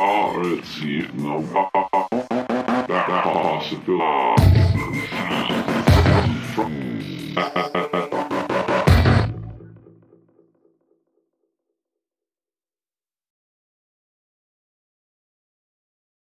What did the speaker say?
are you, no possibility.